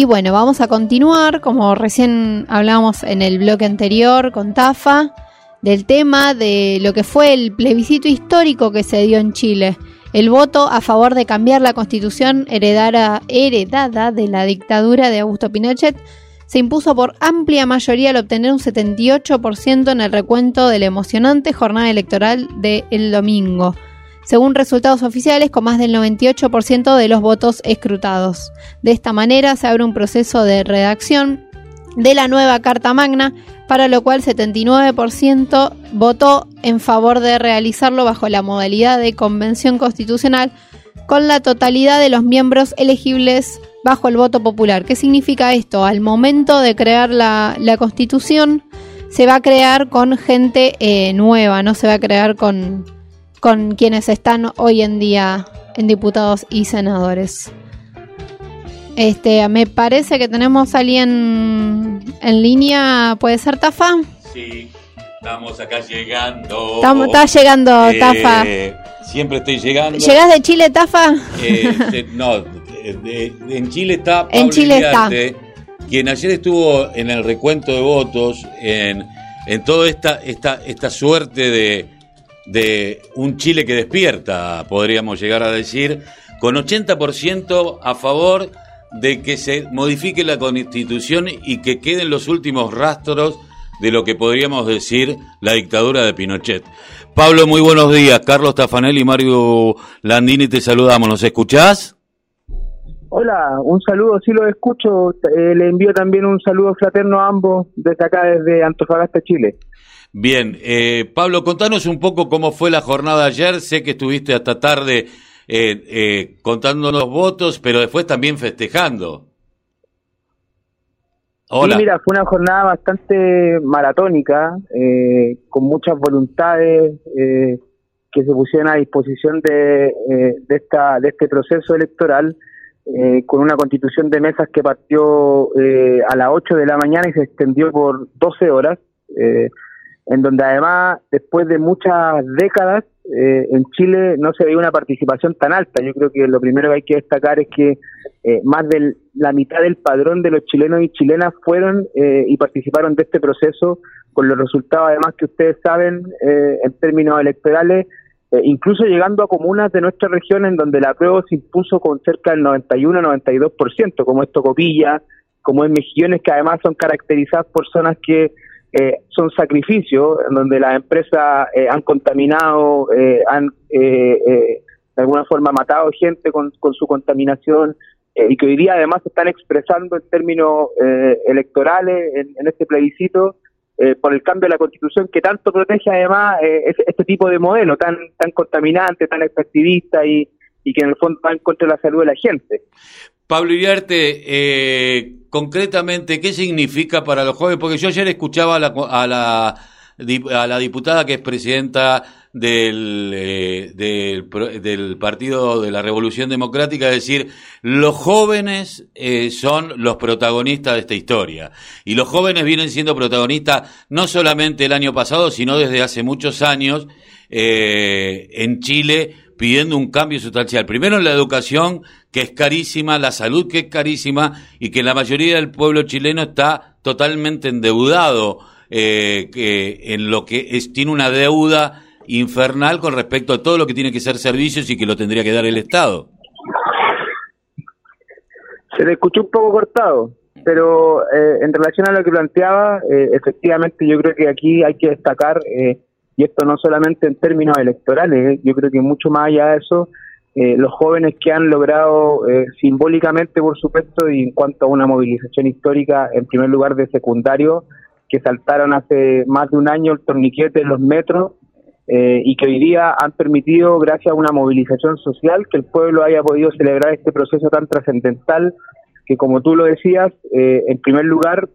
Y bueno, vamos a continuar, como recién hablábamos en el bloque anterior con Tafa, del tema de lo que fue el plebiscito histórico que se dio en Chile. El voto a favor de cambiar la constitución heredada, heredada de la dictadura de Augusto Pinochet se impuso por amplia mayoría al obtener un 78% en el recuento de la emocionante jornada electoral del domingo según resultados oficiales, con más del 98% de los votos escrutados. De esta manera se abre un proceso de redacción de la nueva Carta Magna, para lo cual 79% votó en favor de realizarlo bajo la modalidad de convención constitucional, con la totalidad de los miembros elegibles bajo el voto popular. ¿Qué significa esto? Al momento de crear la, constitución, se va a crear con gente eh, nueva, no se va a crear con, con quienes están hoy en día en diputados y senadores. Este, me parece que tenemos a alguien en línea, ¿puede ser Tafa? Sí, estamos acá llegando. Estamos, está llegando eh, Tafa. Siempre estoy llegando. ¿Llegás de Chile, Tafa? Eh, no, en Chile está Pablo en Chile está. quien ayer estuvo en el recuento de votos, en, en toda esta, esta, esta suerte de de un Chile que despierta, podríamos llegar a decir, con 80% a favor de que se modifique la constitución y que queden los últimos rastros de lo que podríamos decir la dictadura de Pinochet. Pablo, muy buenos días. Carlos Tafanelli y Mario Landini te saludamos. ¿Nos escuchás? Hola, un saludo, sí lo escucho. Eh, le envío también un saludo fraterno a ambos desde acá, desde Antofagasta, Chile. Bien, eh, Pablo, contanos un poco cómo fue la jornada ayer. Sé que estuviste hasta tarde eh, eh, contándonos votos, pero después también festejando. Hola. Sí, mira, fue una jornada bastante maratónica, eh, con muchas voluntades que se pusieron a disposición de, de, esta, de este proceso electoral, con una constitución de mesas que partió a las 8 de la mañana y se extendió por 12 horas. Eh, en donde además, después de muchas décadas, eh, en Chile no se veía una participación tan alta. Yo creo que lo primero que hay que destacar es que eh, más de la mitad del padrón de los chilenos y chilenas fueron eh, y participaron de este proceso, con los resultados además que ustedes saben en términos electorales, incluso llegando a comunas de nuestra región en donde la prueba se impuso con cerca del 91-92%, como es Tocopilla, como es Mejillones, que además son caracterizadas por zonas que eh, son sacrificios en donde las empresas eh, han contaminado, eh, han de alguna forma matado gente con, su contaminación y que hoy día además se están expresando en términos electorales en, este plebiscito por el cambio de la constitución que tanto protege además este tipo de modelo tan tan contaminante, tan extractivista y, y que en el fondo va en contra de la salud de la gente. Pablo Iriarte, eh, concretamente, ¿qué significa para los jóvenes? Porque yo ayer escuchaba a la, a la, a la diputada que es presidenta del, eh, del, Partido de la Revolución Democrática decir, los jóvenes eh, son los protagonistas de esta historia. Y los jóvenes vienen siendo protagonistas no solamente el año pasado, sino desde hace muchos años eh, en Chile pidiendo un cambio sustancial. Primero en la educación, que es carísima, la salud, que es carísima, y que la mayoría del pueblo chileno está totalmente endeudado, eh, que en lo que es, tiene una deuda infernal con respecto a todo lo que tiene que ser servicios y que lo tendría que dar el Estado. Se le escuchó un poco cortado, pero eh, en relación a lo que planteaba, eh, efectivamente yo creo que aquí hay que destacar eh, y esto no solamente en términos electorales, ¿eh? yo creo que mucho más allá de eso, eh, los jóvenes que han logrado eh, simbólicamente, por supuesto, y en cuanto a una movilización histórica, en primer lugar de secundario, que saltaron hace más de un año el torniquete en los metros y que hoy día han permitido, gracias a una movilización social, que el pueblo haya podido celebrar este proceso tan trascendental que, como tú lo decías, en primer lugar,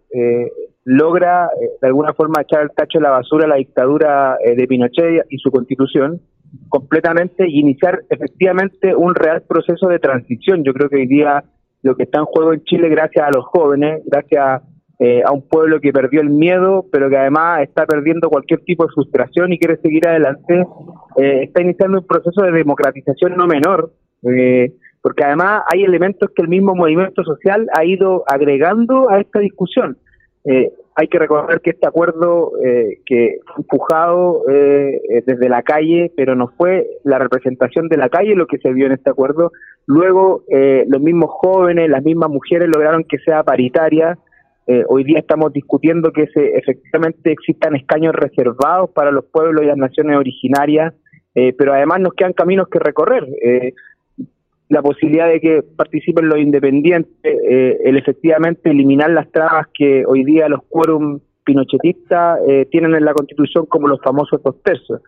logra eh, de alguna forma echar el tacho de la basura a la dictadura eh, de Pinochet y su constitución completamente y iniciar efectivamente un real proceso de transición. Yo creo que hoy día lo que está en juego en Chile, gracias a los jóvenes, gracias eh, a un pueblo que perdió el miedo, pero que además está perdiendo cualquier tipo de frustración y quiere seguir adelante, está iniciando un proceso de democratización no menor, porque además hay elementos que el mismo movimiento social ha ido agregando a esta discusión. Eh, hay que recordar que este acuerdo eh, que fue empujado eh, desde la calle, pero no fue la representación de la calle lo que se vio en este acuerdo. Luego, los mismos jóvenes, las mismas mujeres lograron que sea paritaria. hoy día estamos discutiendo que se, efectivamente existan escaños reservados para los pueblos y las naciones originarias, pero además nos quedan caminos que recorrer la posibilidad de que participen los independientes, eh, el efectivamente eliminar las trabas que hoy día los quórum pinochetistas eh, tienen en la Constitución como los famosos dos tercios.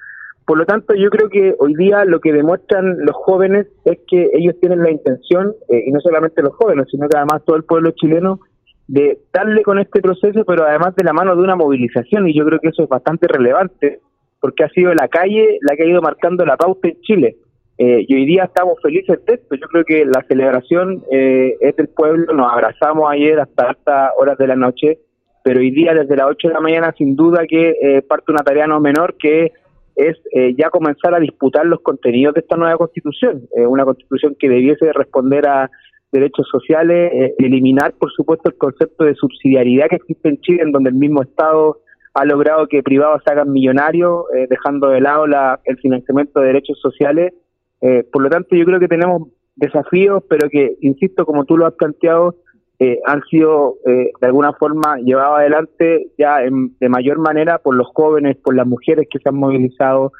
Por lo tanto, yo creo que hoy día lo que demuestran los jóvenes es que ellos tienen la intención, eh, y no solamente los jóvenes, sino que además todo el pueblo chileno, de darle con este proceso, pero además de la mano de una movilización, y yo creo que eso es bastante relevante, porque ha sido la calle la que ha ido marcando la pauta en Chile. Eh, y hoy día estamos felices de esto. Yo creo que la celebración eh, es del pueblo. Nos abrazamos ayer hasta altas horas de la noche, pero hoy día desde las 8 de la mañana sin duda que eh, parte una tarea no menor que es eh, ya comenzar a disputar los contenidos de esta nueva constitución. una constitución que debiese responder a derechos sociales, eliminar por supuesto el concepto de subsidiariedad que existe en Chile, en donde el mismo Estado ha logrado que privados se hagan millonarios, dejando de lado la, el financiamiento de derechos sociales eh, por lo tanto, yo creo que tenemos desafíos, pero que, insisto, como tú lo has planteado, eh, han sido eh, de alguna forma llevados adelante ya de mayor manera por los jóvenes, por las mujeres que se han movilizado,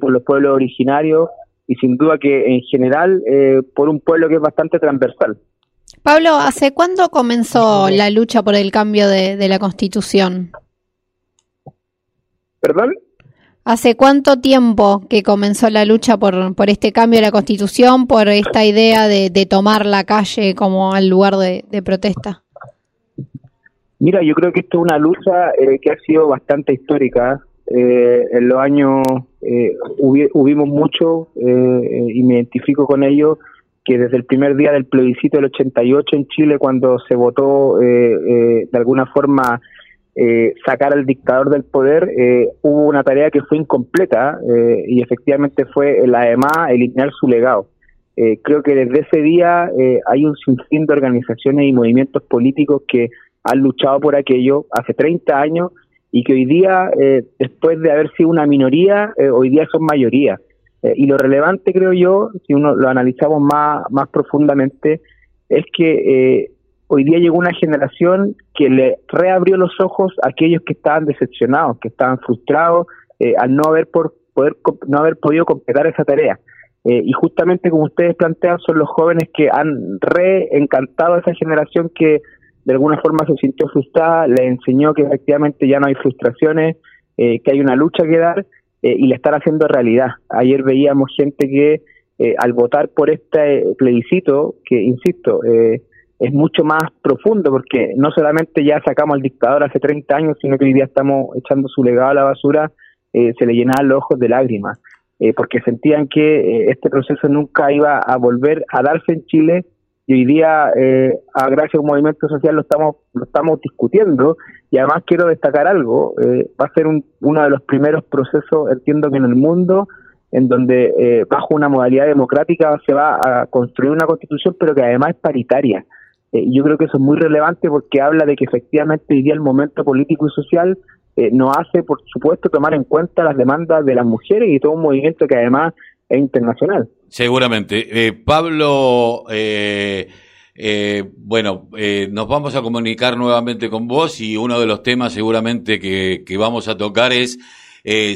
por los pueblos originarios y sin duda que en general por un pueblo que es bastante transversal. Pablo, ¿hace cuándo comenzó la lucha por el cambio de, de la Constitución? ¿Perdón? ¿Hace cuánto tiempo que comenzó la lucha por, por este cambio de la Constitución, por esta idea de, tomar la calle como el lugar de, protesta? Mira, yo creo que esto es una lucha eh, que ha sido bastante histórica. Eh, en los años eh, hubimos mucho, eh, y me identifico con ello, que desde el primer día del plebiscito del 88 en Chile, cuando se votó de alguna forma eh, sacar al dictador del poder, eh, hubo una tarea que fue incompleta eh, y efectivamente fue el además eliminar su legado. creo que desde ese día hay un sinfín de organizaciones y movimientos políticos que han luchado por aquello hace 30 años y que hoy día, después de haber sido una minoría, hoy día son mayoría. y lo relevante, creo yo, si uno lo analizamos más, más profundamente, es que hoy día llegó una generación que le reabrió los ojos a aquellos que estaban decepcionados, que estaban frustrados eh, al no haber por poder no haber podido completar esa tarea. Eh, y justamente como ustedes plantean, son los jóvenes que han reencantado a esa generación que de alguna forma se sintió frustrada, le enseñó que efectivamente ya no hay frustraciones, eh, que hay una lucha que dar y le están haciendo realidad. Ayer veíamos gente que al votar por este plebiscito, que insisto, eh, es mucho más profundo porque no solamente ya sacamos al dictador hace 30 años, sino que hoy día estamos echando su legado a la basura, eh, se le llenaban los ojos de lágrimas, eh, porque sentían que eh, este proceso nunca iba a volver a darse en Chile y hoy día, a gracias a un movimiento social, lo estamos, lo estamos discutiendo y además quiero destacar algo, va a ser uno de los primeros procesos, entiendo que en el mundo, en donde bajo una modalidad democrática se va a construir una constitución, pero que además es paritaria. Eh, yo creo que eso es muy relevante porque habla de que efectivamente hoy día el momento político y social eh, nos hace, por supuesto, tomar en cuenta las demandas de las mujeres y todo un movimiento que además es internacional. Seguramente. Eh, Pablo, bueno, nos vamos a comunicar nuevamente con vos y uno de los temas seguramente que, que vamos a tocar es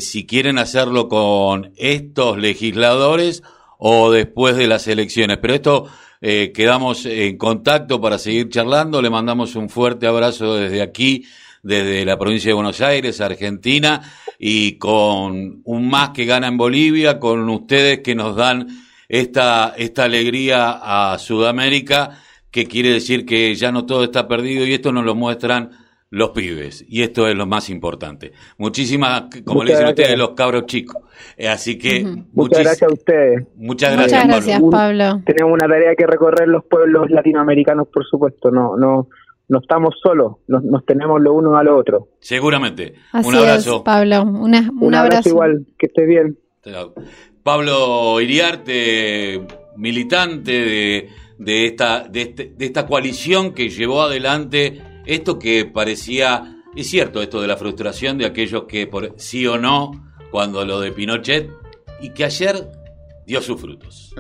si quieren hacerlo con estos legisladores o después de las elecciones. Pero esto eh, quedamos en contacto para seguir charlando. Le mandamos un fuerte abrazo desde aquí, desde la provincia de Buenos Aires, Argentina, y con un más que gana en Bolivia, con ustedes que nos dan esta, esta alegría a Sudamérica, que quiere decir que ya no todo está perdido y esto nos lo muestran los pibes. Y esto es lo más importante. Muchísimas, como le dicen ustedes, los cabros chicos. Eh, así que... Muchas gracias a ustedes. Muchas gracias, muchas gracias Pablo. tenemos una tarea que recorrer los pueblos latinoamericanos, por supuesto. No, no, no estamos solos, nos, tenemos lo uno a lo otro. Seguramente. un abrazo. Pablo. un, abrazo. igual, que esté bien. Pablo Iriarte, militante de, de, esta, de, este- de esta coalición que llevó adelante esto que parecía, es cierto, esto de la frustración de aquellos que por sí o no, cuando lo de Pinochet, y que ayer dio sus frutos.